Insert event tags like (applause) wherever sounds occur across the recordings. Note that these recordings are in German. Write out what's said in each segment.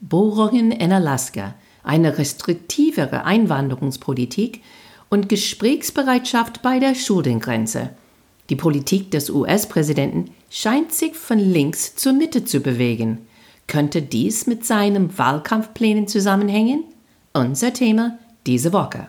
Bohrungen in Alaska, eine restriktivere Einwanderungspolitik und Gesprächsbereitschaft bei der Schuldengrenze. Die Politik des US-Präsidenten scheint sich von links zur Mitte zu bewegen. Könnte dies mit seinen Wahlkampfplänen zusammenhängen? Unser Thema diese Woche.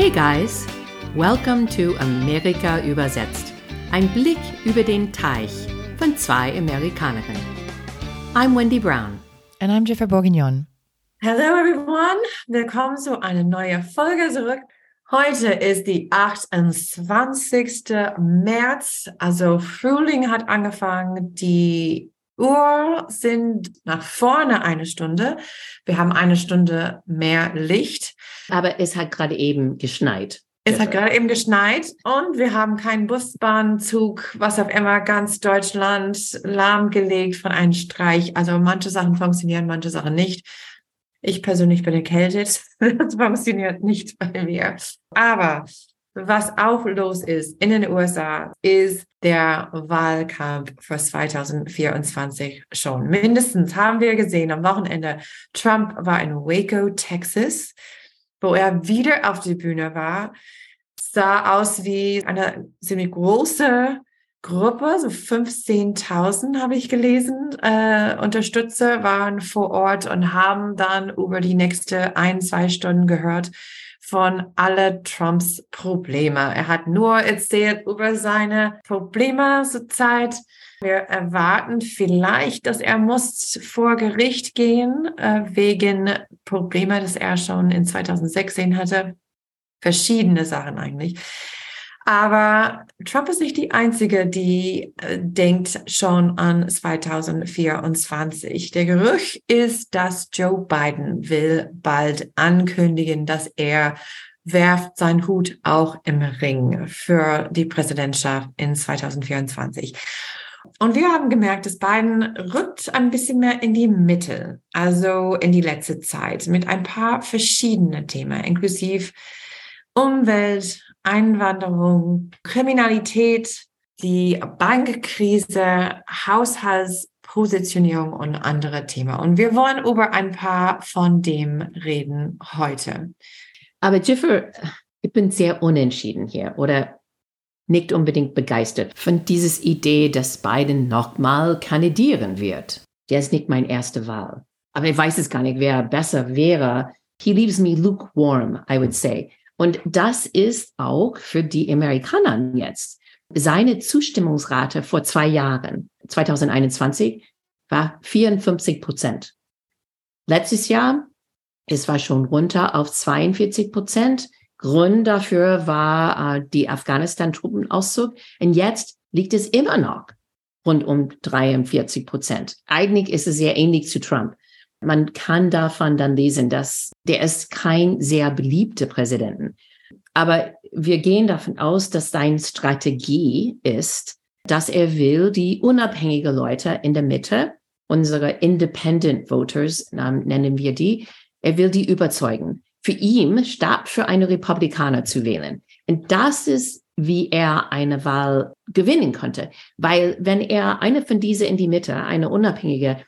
Hey guys, welcome to Amerika übersetzt. Ein Blick über den Teich von zwei Amerikanerinnen. I'm Wendy Brown. And I'm Jennifer Bourguignon. Hello everyone, willkommen zu einer neuen Folge zurück. Heute ist die 28. März, also Frühling hat angefangen, die Uhr sind nach vorne eine Stunde. Wir haben eine Stunde mehr Licht. Aber es hat gerade eben geschneit. Es hat gerade eben geschneit und wir haben keinen Busbahnzug, was auf immer ganz Deutschland lahmgelegt von einem Streich. Also manche Sachen funktionieren, manche Sachen nicht. Ich persönlich bin erkältet. (laughs) Das funktioniert nicht bei mir. Aber was auch los ist in den USA, ist der Wahlkampf für 2024 schon. Mindestens haben wir gesehen am Wochenende, Trump war in Waco, Texas, wo er wieder auf die Bühne war, sah aus wie eine ziemlich große Gruppe, so 15.000 habe ich gelesen, äh, Unterstützer waren vor Ort und haben dann über die nächste ein, zwei Stunden gehört, von alle Trumps Probleme. Er hat nur erzählt über seine Probleme zur Zeit. Wir erwarten vielleicht, dass er muss vor Gericht gehen äh, wegen Probleme, das er schon in 2016 hatte. Verschiedene Sachen eigentlich. Aber Trump ist nicht die Einzige, die äh, denkt schon an 2024. Der Gerücht ist, dass Joe Biden will bald ankündigen, dass er werft seinen Hut auch im Ring für die Präsidentschaft in 2024. Und wir haben gemerkt, dass Biden rückt ein bisschen mehr in die Mitte, also in die letzte Zeit, mit ein paar verschiedenen Themen, inklusive Umwelt, Einwanderung, Kriminalität, die Bankkrise, Haushaltspositionierung und andere Themen. Und wir wollen über ein paar von dem reden heute. Aber Jiffer, ich bin sehr unentschieden hier oder nicht unbedingt begeistert von dieser Idee, dass Biden nochmal kandidieren wird. Der ist nicht meine erste Wahl. Aber ich weiß es gar nicht, wer besser wäre. He leaves me lukewarm, I would say. Und das ist auch für die Amerikaner jetzt. Seine Zustimmungsrate vor zwei Jahren, 2021, war 54 Prozent. Letztes Jahr, es war schon runter auf 42 Prozent. Grund dafür war äh, die Afghanistan-Truppenauszug. Und jetzt liegt es immer noch rund um 43 Prozent. Eigentlich ist es sehr ähnlich zu Trump. Man kann davon dann lesen, dass der ist kein sehr beliebter Präsident. Aber wir gehen davon aus, dass seine Strategie ist, dass er will die unabhängige Leute in der Mitte, unsere Independent Voters nennen wir die, er will die überzeugen, für ihn statt für eine Republikaner zu wählen. Und das ist, wie er eine Wahl gewinnen konnte. Weil wenn er eine von diesen in die Mitte, eine unabhängige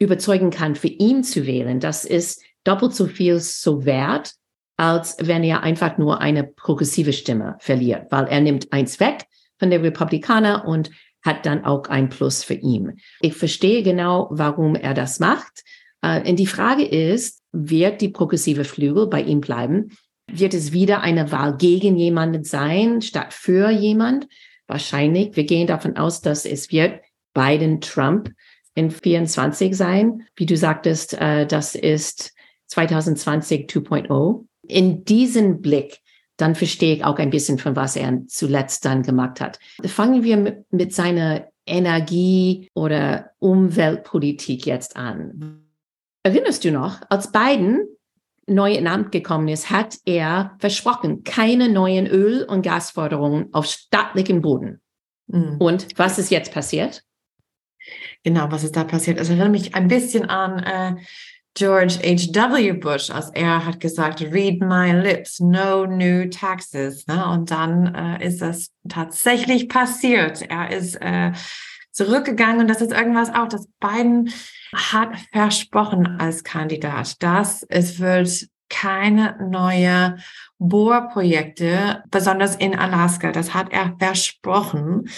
überzeugen kann, für ihn zu wählen, das ist doppelt so viel so wert, als wenn er einfach nur eine progressive Stimme verliert, weil er nimmt eins weg von der Republikaner und hat dann auch ein Plus für ihn. Ich verstehe genau, warum er das macht. Äh, und die Frage ist, wird die progressive Flügel bei ihm bleiben? Wird es wieder eine Wahl gegen jemanden sein, statt für jemand? Wahrscheinlich. Wir gehen davon aus, dass es wird Biden Trump in 24 sein. Wie du sagtest, äh, das ist 2020 2.0. In diesem Blick, dann verstehe ich auch ein bisschen von was er zuletzt dann gemacht hat. Fangen wir mit, mit seiner Energie- oder Umweltpolitik jetzt an. Erinnerst du noch, als Biden neu in Amt gekommen ist, hat er versprochen, keine neuen Öl- und Gasforderungen auf staatlichem Boden. Mhm. Und was ist jetzt passiert? Genau, was ist da passiert? Es erinnert mich ein bisschen an äh, George H.W. Bush, als er hat gesagt, read my lips, no new taxes. Ne? Und dann äh, ist das tatsächlich passiert. Er ist äh, zurückgegangen und das ist irgendwas auch, das Biden hat versprochen als Kandidat, dass es wird keine neue Bohrprojekte, besonders in Alaska. Das hat er versprochen.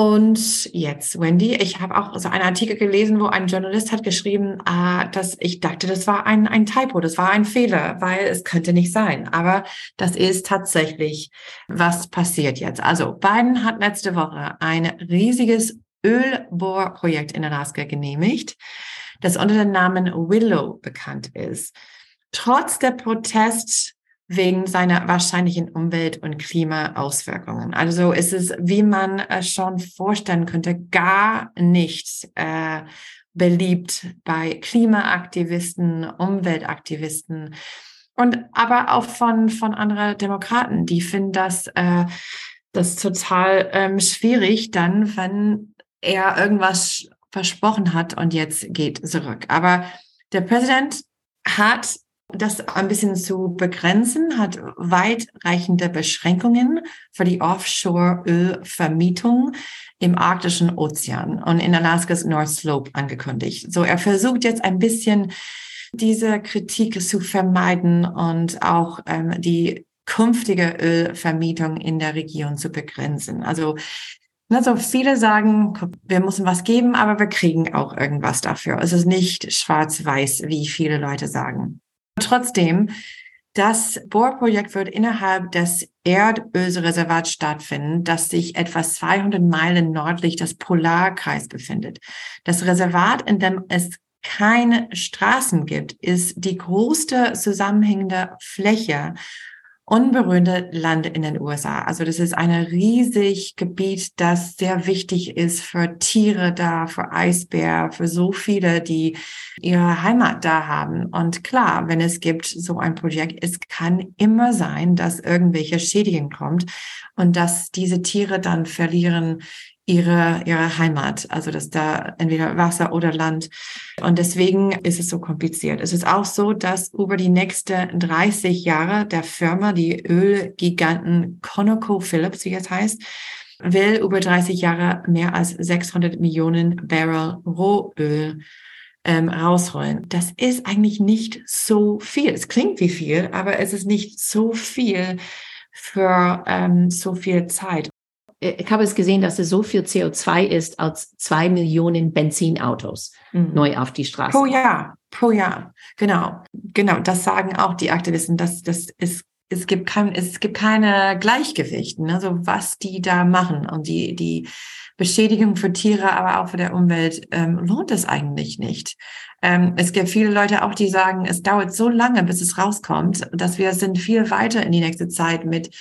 Und jetzt, Wendy, ich habe auch so einen Artikel gelesen, wo ein Journalist hat geschrieben, äh, dass ich dachte, das war ein, ein Typo, das war ein Fehler, weil es könnte nicht sein. Aber das ist tatsächlich, was passiert jetzt. Also Biden hat letzte Woche ein riesiges Ölbohrprojekt in Alaska genehmigt, das unter dem Namen Willow bekannt ist. Trotz der Protest wegen seiner wahrscheinlichen Umwelt- und Klimaauswirkungen. Also ist es, wie man äh, schon vorstellen könnte, gar nicht äh, beliebt bei Klimaaktivisten, Umweltaktivisten und aber auch von, von anderen Demokraten, die finden das, äh, das total ähm, schwierig dann, wenn er irgendwas versprochen hat und jetzt geht zurück. Aber der Präsident hat das ein bisschen zu begrenzen, hat weitreichende Beschränkungen für die Offshore-Ölvermietung im arktischen Ozean und in Alaskas North Slope angekündigt. So, er versucht jetzt ein bisschen diese Kritik zu vermeiden und auch ähm, die künftige Ölvermietung in der Region zu begrenzen. Also also viele sagen, wir müssen was geben, aber wir kriegen auch irgendwas dafür. Es ist nicht schwarz-weiß, wie viele Leute sagen. Trotzdem, das Bohrprojekt wird innerhalb des Erdölreservats stattfinden, das sich etwa 200 Meilen nördlich des Polarkreis befindet. Das Reservat, in dem es keine Straßen gibt, ist die größte zusammenhängende Fläche unberührte Land in den USA. Also das ist ein riesig Gebiet, das sehr wichtig ist für Tiere da, für Eisbär, für so viele, die ihre Heimat da haben. Und klar, wenn es gibt so ein Projekt, es kann immer sein, dass irgendwelche Schädigen kommt und dass diese Tiere dann verlieren ihre, ihre Heimat, also dass da entweder Wasser oder Land. Und deswegen ist es so kompliziert. Es ist auch so, dass über die nächsten 30 Jahre der Firma, die Ölgiganten ConocoPhillips, wie es heißt, will über 30 Jahre mehr als 600 Millionen Barrel Rohöl ähm, rausholen. Das ist eigentlich nicht so viel. Es klingt wie viel, aber es ist nicht so viel für ähm, so viel Zeit. Äh, ich habe es gesehen, dass es so viel CO2 ist als zwei Millionen Benzinautos mhm. neu auf die Straße. Pro Jahr, pro Jahr. Genau, genau. Das sagen auch die Aktivisten. dass das ist es gibt kein, es gibt keine Gleichgewicht, ne? so was die da machen und die, die Beschädigung für Tiere, aber auch für der Umwelt ähm, lohnt es eigentlich nicht. Ähm, es gibt viele Leute auch, die sagen, es dauert so lange, bis es rauskommt, dass wir sind viel weiter in die nächste Zeit mit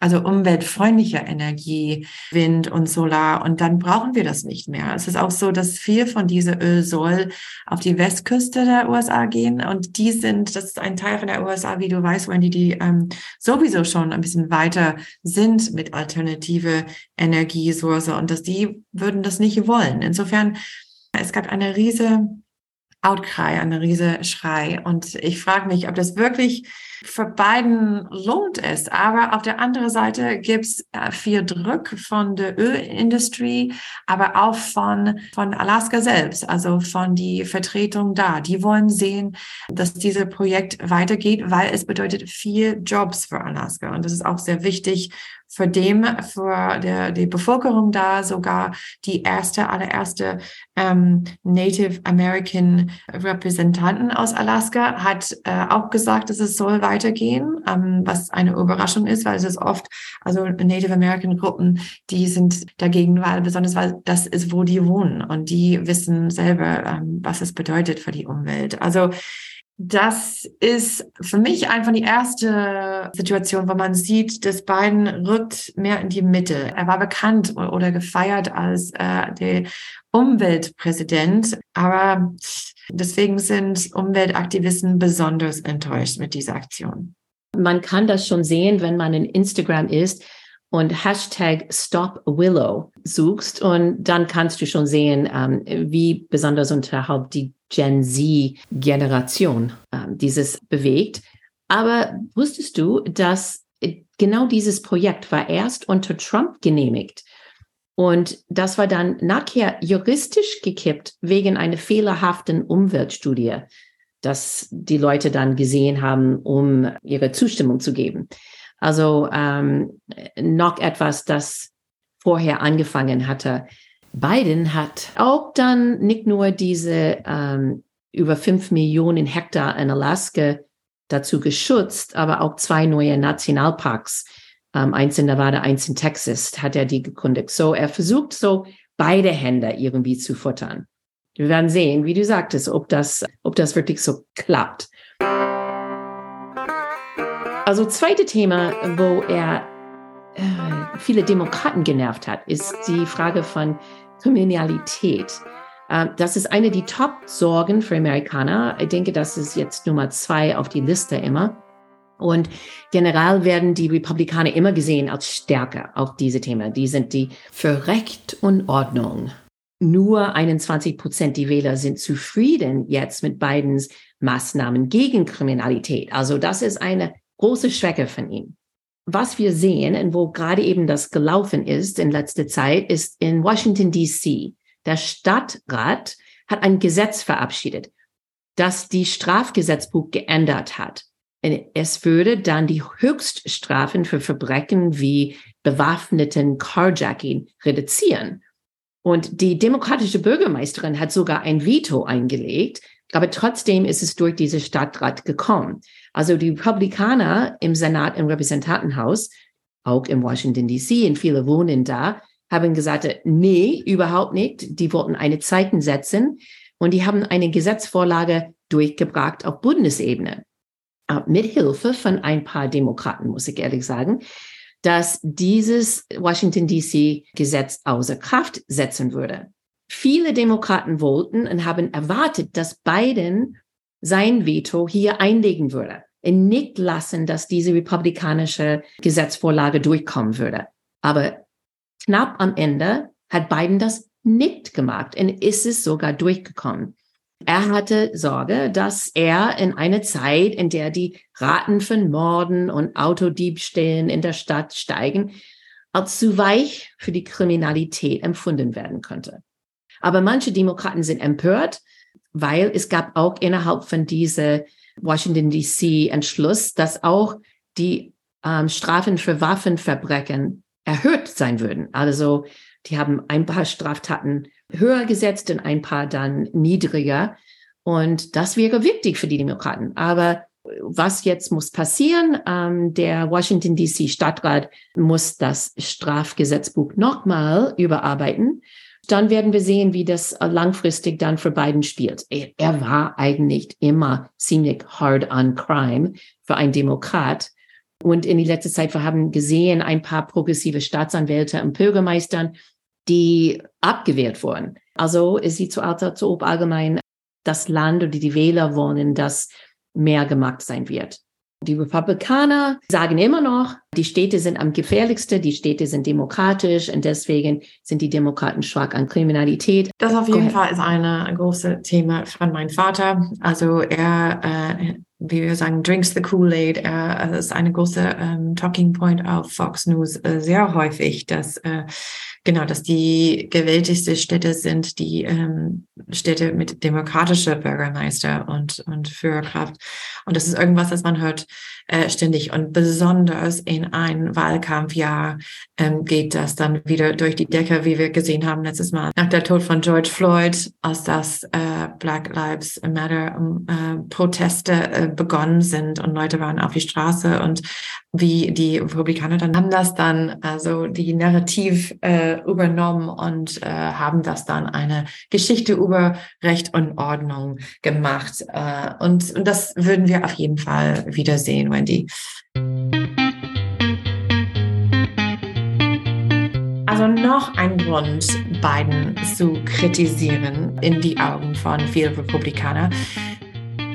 also umweltfreundliche Energie, Wind und Solar. Und dann brauchen wir das nicht mehr. Es ist auch so, dass viel von dieser Öl soll auf die Westküste der USA gehen. Und die sind, das ist ein Teil von der USA, wie du weißt, Wendy, die ähm, sowieso schon ein bisschen weiter sind mit alternative Energiesource und dass die würden das nicht wollen. Insofern, es gab eine riese Outcry, eine riese Schrei. Und ich frage mich, ob das wirklich für beiden lohnt es. Aber auf der anderen Seite gibt's äh, viel Druck von der Ölindustrie, aber auch von, von Alaska selbst, also von die Vertretung da. Die wollen sehen, dass dieses Projekt weitergeht, weil es bedeutet viel Jobs für Alaska. Und das ist auch sehr wichtig für dem, für der, die Bevölkerung da sogar die erste, allererste ähm, Native American Repräsentanten aus Alaska hat äh, auch gesagt, dass es soll weitergehen, ähm, was eine Überraschung ist, weil es ist oft, also Native American Gruppen, die sind dagegen, weil besonders weil das ist, wo die wohnen und die wissen selber, ähm, was es bedeutet für die Umwelt. Also das ist für mich einfach die erste Situation, wo man sieht, dass Biden rückt mehr in die Mitte. Er war bekannt oder gefeiert als äh, der Umweltpräsident, aber deswegen sind Umweltaktivisten besonders enttäuscht mit dieser Aktion. Man kann das schon sehen, wenn man in Instagram ist und Hashtag Stop Willow suchst und dann kannst du schon sehen, ähm, wie besonders unterhalb die Gen Z-Generation äh, dieses bewegt. Aber wusstest du, dass genau dieses Projekt war erst unter Trump genehmigt? Und das war dann nachher juristisch gekippt wegen einer fehlerhaften Umweltstudie, dass die Leute dann gesehen haben, um ihre Zustimmung zu geben. Also ähm, noch etwas, das vorher angefangen hatte. Biden hat auch dann nicht nur diese ähm, über fünf Millionen Hektar in Alaska dazu geschützt, aber auch zwei neue Nationalparks ähm, eins in Nevada, eins in Texas, hat er die gekundigt. So, er versucht so beide Hände irgendwie zu futtern. Wir werden sehen, wie du sagtest, ob das, ob das wirklich so klappt. Also zweite Thema, wo er äh, viele Demokraten genervt hat, ist die Frage von Kriminalität. Äh, das ist eine der Top-Sorgen für Amerikaner. Ich denke, das ist jetzt Nummer zwei auf die Liste immer. Und generell werden die Republikaner immer gesehen als stärker auf diese Themen. Die sind die für Recht und Ordnung. Nur 21 Prozent die Wähler sind zufrieden jetzt mit Bidens Maßnahmen gegen Kriminalität. Also das ist eine große Schwäche von ihm. Was wir sehen und wo gerade eben das gelaufen ist in letzter Zeit, ist in Washington DC. Der Stadtrat hat ein Gesetz verabschiedet, das die Strafgesetzbuch geändert hat. Es würde dann die Höchststrafen für Verbrechen wie bewaffneten Carjacking reduzieren. Und die demokratische Bürgermeisterin hat sogar ein Veto eingelegt, aber trotzdem ist es durch diese Stadtrat gekommen. Also die Republikaner im Senat, im Repräsentantenhaus, auch in Washington DC, und viele wohnen da, haben gesagt, nee, überhaupt nicht. Die wollten eine Zeiten setzen und die haben eine Gesetzvorlage durchgebracht auf Bundesebene. Äh, mit Hilfe von ein paar Demokraten, muss ich ehrlich sagen, dass dieses Washington DC Gesetz außer Kraft setzen würde. Viele Demokraten wollten und haben erwartet, dass Biden sein Veto hier einlegen würde und nicht lassen, dass diese republikanische Gesetzvorlage durchkommen würde. Aber knapp am Ende hat Biden das nicht gemacht und ist es sogar durchgekommen. Er hatte Sorge, dass er in einer Zeit, in der die Raten von Morden und Autodiebstählen in der Stadt steigen, als zu weich für die Kriminalität empfunden werden könnte. Aber manche Demokraten sind empört, weil es gab auch innerhalb von dieser Washington DC Entschluss, dass auch die ähm, Strafen für Waffenverbrechen erhöht sein würden. Also die haben ein paar Straftaten höher gesetzt und ein paar dann niedriger. Und das wäre wichtig für die Demokraten. Aber was jetzt muss passieren? Ähm, der Washington DC Stadtrat muss das Strafgesetzbuch nochmal überarbeiten. Dann werden wir sehen, wie das langfristig dann für Biden spielt. Er, er war eigentlich immer ziemlich hard on crime für einen Demokrat. Und in die letzte Zeit, wir haben gesehen, ein paar progressive Staatsanwälte und Bürgermeistern, die abgewählt wurden. Also es sieht so aus, als ob allgemein das Land oder die Wähler wollen, dass mehr gemacht sein wird. Die Republikaner sagen immer noch, die Städte sind am gefährlichsten, die Städte sind demokratisch und deswegen sind die Demokraten schwach an Kriminalität. Das auf jeden Fall ist ein großes Thema von meinem Vater. Also er, äh, wie wir sagen, drinks the Kool-Aid. Er ist eine große ähm, Talking Point auf Fox News äh, sehr häufig, dass äh, Genau, dass die gewähltigste Städte sind die ähm, Städte mit demokratischer Bürgermeister und, und Führerkraft. Und das ist irgendwas, das man hört äh, ständig. Und besonders in ein Wahlkampfjahr ähm, geht das dann wieder durch die Decke, wie wir gesehen haben letztes Mal. Nach der Tod von George Floyd, als das äh, Black Lives Matter äh, Proteste äh, begonnen sind und Leute waren auf die Straße und wie die Republikaner dann haben das dann also die Narrativ äh, übernommen und äh, haben das dann eine Geschichte über Recht und Ordnung gemacht äh, und, und das würden wir auf jeden Fall wiedersehen, Wendy. Also noch ein Grund, Biden zu kritisieren in die Augen von vielen Republikanern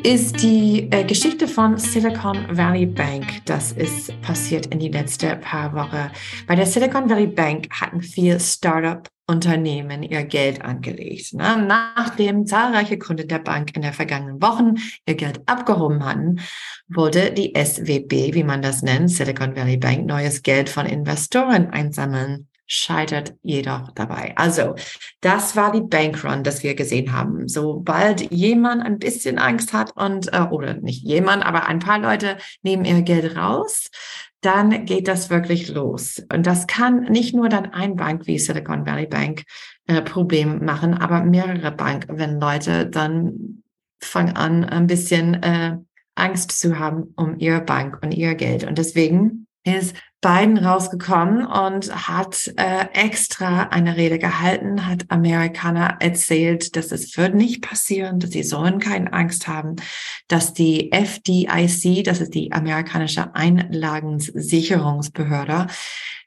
ist die äh, Geschichte von Silicon Valley Bank. Das ist passiert in die letzten paar Wochen. Bei der Silicon Valley Bank hatten viele Startup-Unternehmen ihr Geld angelegt. Ne? Nachdem zahlreiche Kunden der Bank in den vergangenen Wochen ihr Geld abgehoben hatten, wurde die SWB, wie man das nennt, Silicon Valley Bank, neues Geld von Investoren einsammeln scheitert jedoch dabei. Also, das war die Bankrun, das wir gesehen haben. Sobald jemand ein bisschen Angst hat und, äh, oder nicht jemand, aber ein paar Leute nehmen ihr Geld raus, dann geht das wirklich los. Und das kann nicht nur dann ein Bank wie Silicon Valley Bank äh, Problem machen, aber mehrere Bank, wenn Leute dann fangen an, ein bisschen äh, Angst zu haben um ihre Bank und ihr Geld. Und deswegen ist Biden rausgekommen und hat äh, extra eine Rede gehalten, hat Amerikaner erzählt, dass es wird nicht passieren, dass sie sollen keine Angst haben, dass die FDIC, das ist die amerikanische Einlagensicherungsbehörde,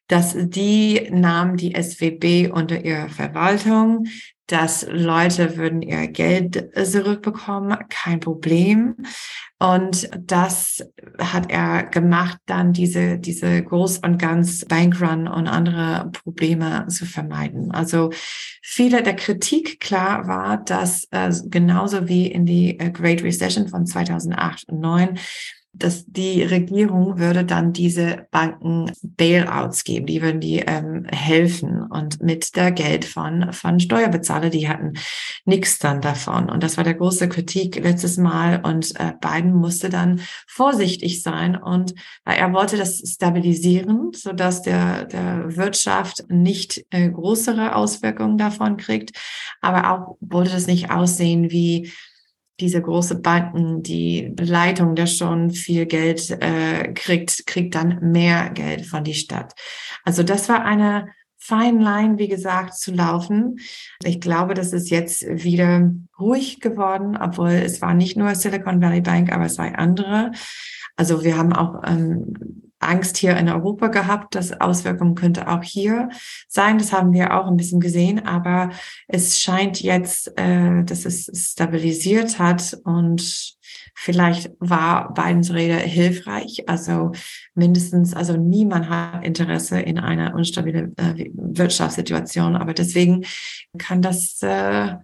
dass die nahm die SWB unter ihre Verwaltung, dass Leute würden ihr Geld zurückbekommen, kein Problem. Und das hat er gemacht, dann diese, diese Groß- und Ganz Bankrun und andere Probleme zu vermeiden. Also viele der Kritik klar war, dass äh, genauso wie in die äh, Great Recession von 2008 und 2009 dass die Regierung würde dann diese Banken Bailouts geben, die würden die ähm, helfen und mit der Geld von von Steuerbezahler, die hatten nichts dann davon. Und das war der große Kritik letztes Mal. Und äh, Biden musste dann vorsichtig sein und äh, er wollte das stabilisieren, so dass der der Wirtschaft nicht äh, größere Auswirkungen davon kriegt, aber auch wollte das nicht aussehen wie diese große Banken, die Leitung, der schon viel Geld äh, kriegt, kriegt dann mehr Geld von die Stadt. Also das war eine Fine Line, wie gesagt, zu laufen. Ich glaube, das ist jetzt wieder ruhig geworden, obwohl es war nicht nur Silicon Valley Bank, aber es war andere. Also wir haben auch ähm, Angst hier in Europa gehabt, dass Auswirkungen könnte auch hier sein. Das haben wir auch ein bisschen gesehen, aber es scheint jetzt, äh, dass es stabilisiert hat und vielleicht war Bidens Rede hilfreich. Also mindestens, also niemand hat Interesse in einer unstabile äh, Wirtschaftssituation, aber deswegen kann das äh,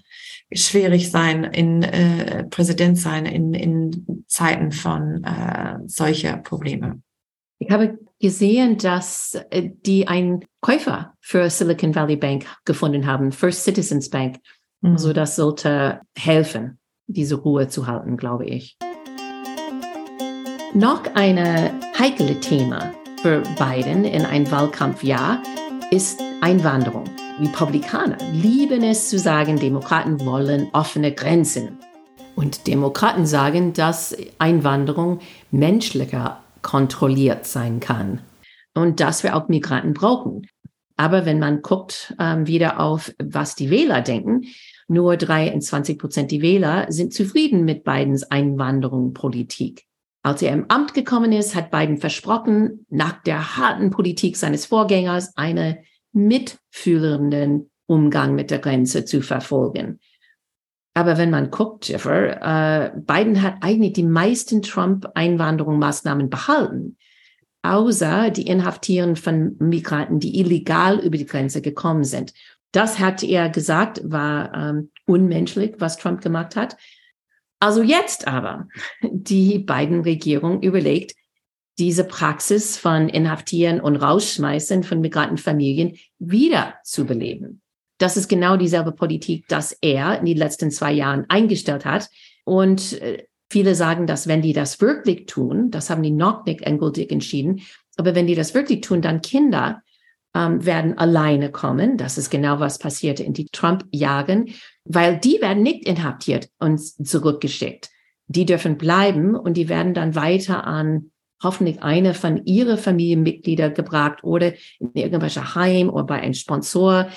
schwierig sein, in äh, Präsident sein in, in Zeiten von äh, solcher Probleme. Ich habe gesehen, dass äh, die einen Käufer für Silicon Valley Bank gefunden haben, First Citizens Bank. Mhm. Also das sollte helfen, diese Ruhe zu halten, glaube ich. Noch eine heikle Thema für Biden in ein Wahlkampfjahr ist Einwanderung. Republikaner lieben es zu sagen, Demokraten wollen offene Grenzen. Und Demokraten sagen, dass Einwanderung menschlicher kontrolliert sein kann und dass wir auch Migranten brauchen. Aber wenn man guckt ähm, wieder auf, was die Wähler denken, nur 23 Prozent die Wähler sind zufrieden mit Bidens Einwanderungspolitik. Als er im Amt gekommen ist, hat Biden versprochen, nach der harten Politik seines Vorgängers einen mitfühlenden Umgang mit der Grenze zu verfolgen. Aber wenn man guckt, Jeffer, äh, Biden hat eigentlich die meisten Trump-Einwanderungsmaßnahmen behalten, außer die Inhaftieren von Migranten, die illegal über die Grenze gekommen sind. Das hat er gesagt, war ähm, unmenschlich, was Trump gemacht hat. Also jetzt aber, (laughs) die beiden Regierung überlegt, diese Praxis von Inhaftieren und Rausschmeißen von Migrantenfamilien wieder zu beleben. Das ist genau dieselbe Politik, dass er in den letzten zwei Jahren eingestellt hat. Und äh, viele sagen, dass wenn die das wirklich tun, das haben die noch nicht endgültig entschieden, aber wenn die das wirklich tun, dann Kinder ähm, werden alleine kommen. Das ist genau was passierte in die Trump-Jahren, weil die werden nicht inhaftiert und zurückgeschickt. Die dürfen bleiben und die werden dann weiter an hoffentlich eine von ihre Familienmitglieder gebracht oder in irgendwelche Heim oder bei einem Sponsor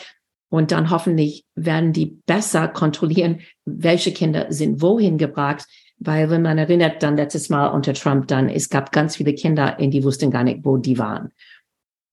und dann hoffentlich werden die besser kontrollieren, welche Kinder sind wohin gebracht. Weil wenn man erinnert, dann letztes Mal unter Trump, dann es gab ganz viele Kinder, in die wussten gar nicht, wo die waren.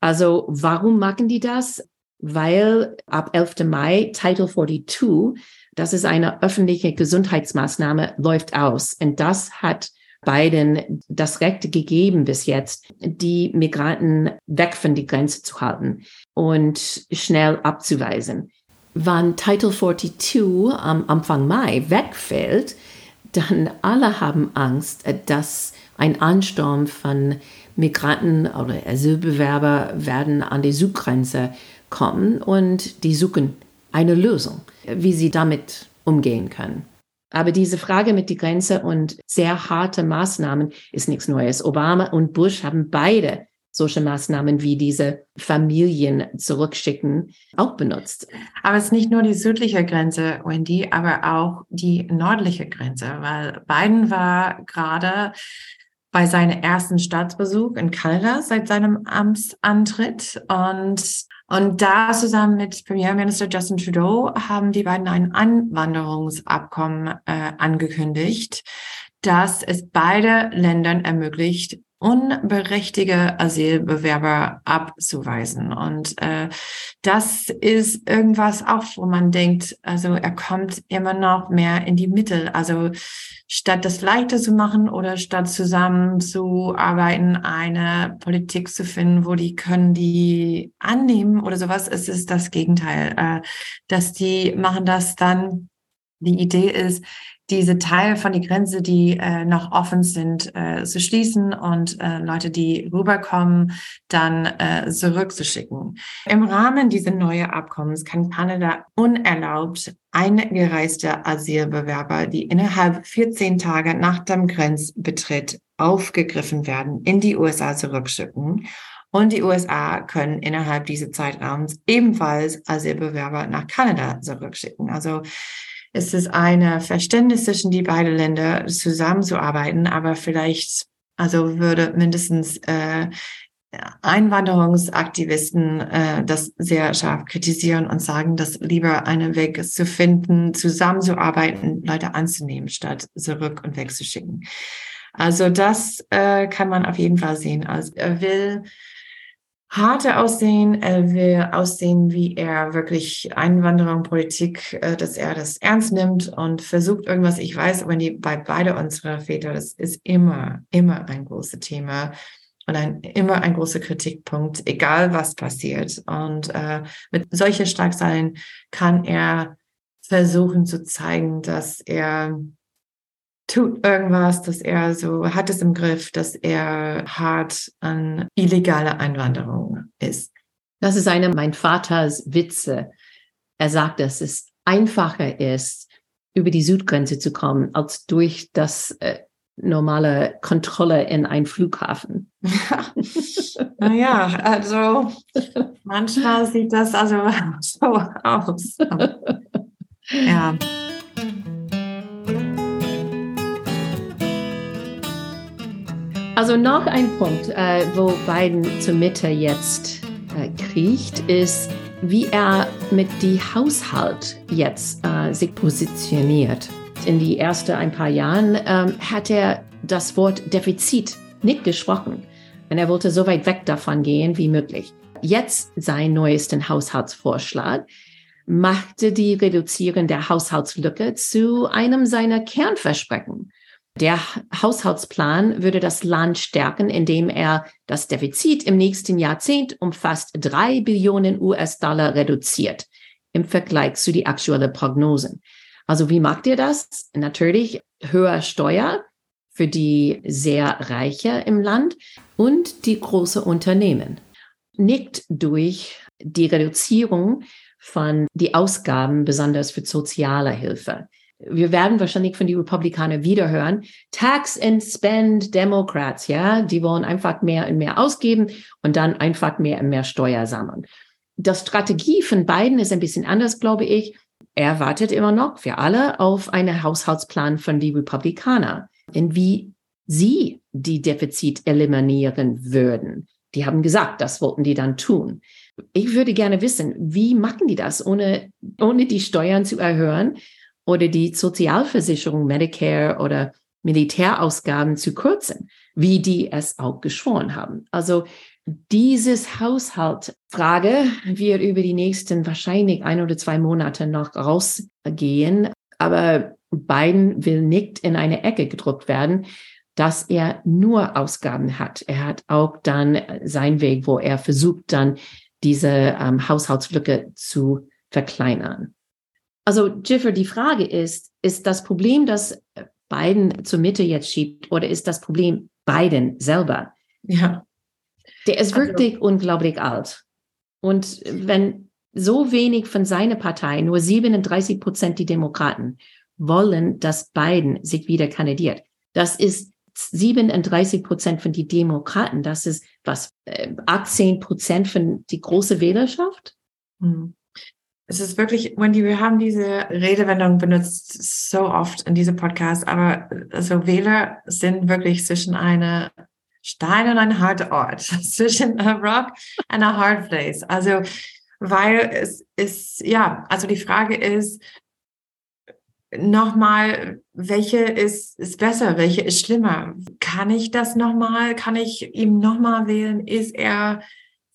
Also warum machen die das? Weil ab 11. Mai Title 42, das ist eine öffentliche Gesundheitsmaßnahme, läuft aus. Und das hat Biden das Recht gegeben bis jetzt, die Migranten weg von die Grenze zu halten und schnell abzuweisen. Wann Title 42 am Anfang Mai wegfällt, dann alle haben Angst, dass ein Ansturm von Migranten oder Asylbewerber werden an die Südgrenze kommen und die suchen eine Lösung, wie sie damit umgehen können. Aber diese Frage mit die Grenze und sehr harte Maßnahmen ist nichts Neues. Obama und Bush haben beide solche Maßnahmen wie diese Familien zurückschicken auch benutzt. Aber es ist nicht nur die südliche Grenze, Wendy, aber auch die nördliche Grenze, weil Biden war gerade bei seinem ersten Staatsbesuch in Kanada seit seinem Amtsantritt. Und und da zusammen mit Premierminister Justin Trudeau haben die beiden ein Anwanderungsabkommen äh, angekündigt, das es beide Ländern ermöglicht, unberechtigte Asylbewerber abzuweisen. Und äh, das ist irgendwas auch, wo man denkt, also er kommt immer noch mehr in die Mitte. Also statt das leichter zu machen oder statt zusammen zu arbeiten, eine Politik zu finden, wo die können die annehmen oder sowas, es ist das Gegenteil. Äh, dass die machen das dann die Idee ist, diese Teile von die Grenze, die äh, noch offen sind, äh, zu schließen und äh, Leute, die rüberkommen, dann äh, zurückzuschicken. Im Rahmen dieser neuen Abkommens kann Kanada unerlaubt eingereiste Asylbewerber, die innerhalb 14 Tage nach dem Grenzbetritt aufgegriffen werden, in die USA zurückschicken. Und die USA können innerhalb dieses Zeitraums ebenfalls Asylbewerber nach Kanada zurückschicken. Also es ist eine Verständnis zwischen die beiden Länder zusammenzuarbeiten, aber vielleicht, also würde mindestens äh, Einwanderungsaktivisten äh, das sehr scharf kritisieren und sagen, dass lieber einen Weg zu finden, zusammenzuarbeiten, Leute anzunehmen, statt zurück und wegzuschicken. Also das äh, kann man auf jeden Fall sehen. Also er will harter aussehen. Er will aussehen, wie er wirklich Einwanderung, Politik, äh, dass er das ernst nimmt und versucht irgendwas. Ich weiß, wenn die bei beide unserer Väter, das ist immer, immer ein großes Thema und ein, immer ein großer Kritikpunkt, egal was passiert. Und äh, mit solchen Schlagzeilen kann er versuchen zu zeigen, dass er tut irgendwas, dass er so hat es im Griff, dass er hart an illegale Einwanderung ist. Das ist einer mein Vaters Witze. Er sagt, dass es einfacher ist, über die Südgrenze zu kommen, als durch das äh, normale Kontrolle in ein Flughafen. (laughs) naja, also manchmal sieht das also (laughs) so aus. (laughs) ja. Also noch ein Punkt, äh, wo Biden zur Mitte jetzt äh, kriecht, ist, wie er mit die Haushalt jetzt äh, sich positioniert. In die ersten ein paar Jahren ähm, hat er das Wort Defizit nicht gesprochen. Und er wollte so weit weg davon gehen wie möglich. Jetzt sein neuesten Haushaltsvorschlag machte die Reduzierung der Haushaltslücke zu einem seiner Kernversprechen. Der Haushaltsplan würde das Land stärken, indem er das Defizit im nächsten Jahrzehnt um fast drei Billionen US-Dollar reduziert im Vergleich zu die aktuellen Prognosen. Also wie macht ihr das? Natürlich höher Steuer für die sehr Reiche im Land und die große Unternehmen. Nicht durch die Reduzierung von die Ausgaben, besonders für soziale Hilfe wir werden wahrscheinlich von den Republikanern wiederhören, Tax and Spend Democrats, ja, die wollen einfach mehr und mehr ausgeben und dann einfach mehr und mehr Steuer sammeln. Das Strategie von Biden ist ein bisschen anders, glaube ich. Er wartet immer noch für alle auf einen Haushaltsplan von den Republikanern, in wie sie die Defizit eliminieren würden. Die haben gesagt, das wollten die dann tun. Ich würde gerne wissen, wie machen die das, ohne, ohne die Steuern zu erhöhen oder die Sozialversicherung, Medicare oder Militärausgaben zu kürzen, wie die es auch geschworen haben. Also dieses Haushaltfrage wird über die nächsten wahrscheinlich ein oder zwei Monate noch rausgehen. Aber Biden will nicht in eine Ecke gedruckt werden, dass er nur Ausgaben hat. Er hat auch dann seinen Weg, wo er versucht dann diese ähm, Haushaltslücke zu verkleinern. Also Jiffer, die Frage ist, ist das Problem, dass Biden zur Mitte jetzt schiebt, oder ist das Problem Biden selber? Ja. Der ist also, wirklich unglaublich alt. Und wenn so wenig von seiner Partei, nur 37 Prozent die Demokraten, wollen, dass Biden sich wieder kandidiert. Das ist 37 Prozent von die Demokraten. Das ist was, 18 äh, Prozent von die große Wählerschaft? Hm. Es ist wirklich, Wendy, wir haben diese Redewendung benutzt so oft in diesem Podcast, aber also Wähler sind wirklich zwischen einer Stein und ein harter Ort, (laughs) zwischen a rock and a hard place. Also, weil es ist, ja, also die Frage ist, nochmal, welche ist, ist besser, welche ist schlimmer? Kann ich das nochmal, kann ich ihm nochmal wählen? Ist er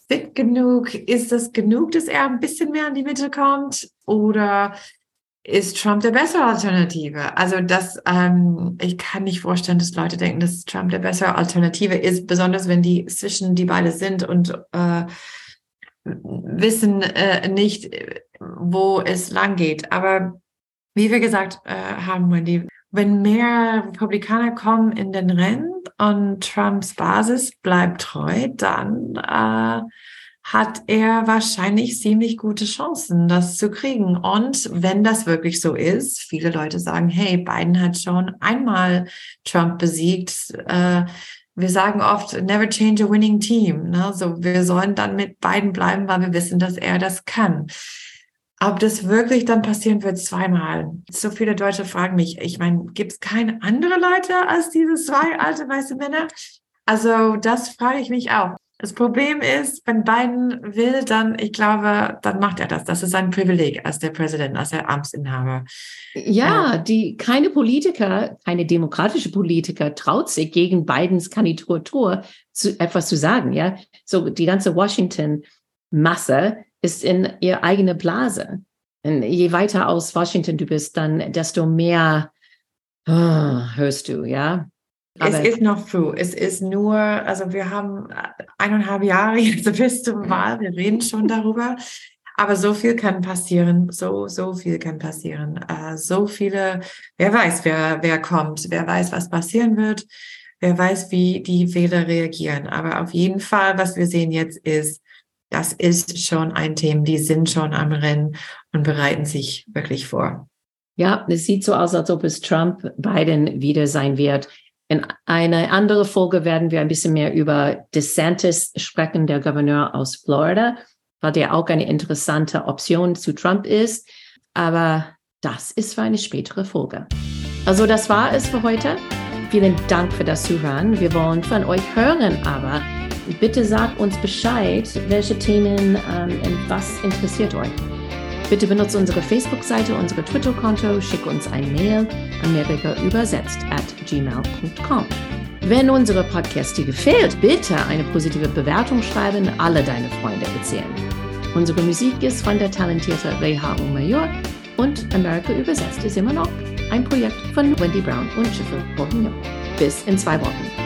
fit genug? Ist das genug, dass er ein bisschen mehr in die Mitte kommt? Oder ist Trump der bessere Alternative? Also das, ähm, ich kann nicht vorstellen, dass Leute denken, dass Trump der bessere Alternative ist, besonders wenn die zwischen die beide sind und äh, wissen äh, nicht, wo es lang geht. Aber wie wir gesagt äh, haben, Wendy, wenn mehr Republikaner kommen in den Rennen und Trumps Basis bleibt treu, dann äh, hat er wahrscheinlich ziemlich gute Chancen, das zu kriegen. Und wenn das wirklich so ist, viele Leute sagen, hey, Biden hat schon einmal Trump besiegt. Äh, wir sagen oft, never change a winning team. Ne? So, wir sollen dann mit Biden bleiben, weil wir wissen, dass er das kann. Ob das wirklich dann passieren wird zweimal. So viele Deutsche fragen mich, ich meine, gibt es keine andere Leute als diese zwei alte weiße Männer? Also das frage ich mich auch. Das Problem ist, wenn Biden will, dann, ich glaube, dann macht er das. Das ist sein Privileg als der Präsident, als der Amtsinhaber. Ja, die, keine Politiker, keine demokratische Politiker traut sich gegen Bidens Kandidatur zu, etwas zu sagen, ja. So, die ganze Washington-Masse ist in ihre eigene Blase. Und je weiter aus Washington du bist, dann desto mehr oh, hörst du, ja. Aber es ist noch früh. Es ist nur, also wir haben eineinhalb Jahre (laughs) jetzt bis zum Wahl. Wir reden schon darüber. Aber so viel kann passieren. So, so viel kann passieren. Uh, so viele, wer weiß, wer, wer kommt, wer weiß, was passieren wird. Wer weiß, wie die Wähler reagieren. Aber auf jeden Fall, was wir sehen jetzt ist, das ist schon ein Thema, die sind schon am Rennen und bereiten sich wirklich vor. Ja, es sieht so aus, als ob es Trump Biden wieder sein wird. In einer anderen Folge werden wir ein bisschen mehr über DeSantis sprechen, der Gouverneur aus Florida, weil der auch eine interessante Option zu Trump ist. Aber das ist für eine spätere Folge. Also das war es für heute. Vielen Dank für das Zuhören. Wir wollen von euch hören, aber Bitte sagt uns Bescheid, welche Themen ähm, was interessiert euch. Bitte benutzt unsere Facebook-Seite, unsere Twitter-Konto, schicke uns ein Mail, Amerika übersetzt at gmail.com. Wenn unsere Podcast dir gefällt, bitte eine positive Bewertung schreiben, alle deine Freunde erzählen. Unsere Musik ist von der talentierten Reha Major und Amerika übersetzt ist immer noch ein Projekt von Wendy Brown und Schiffer Bourguignon. Bis in zwei Wochen.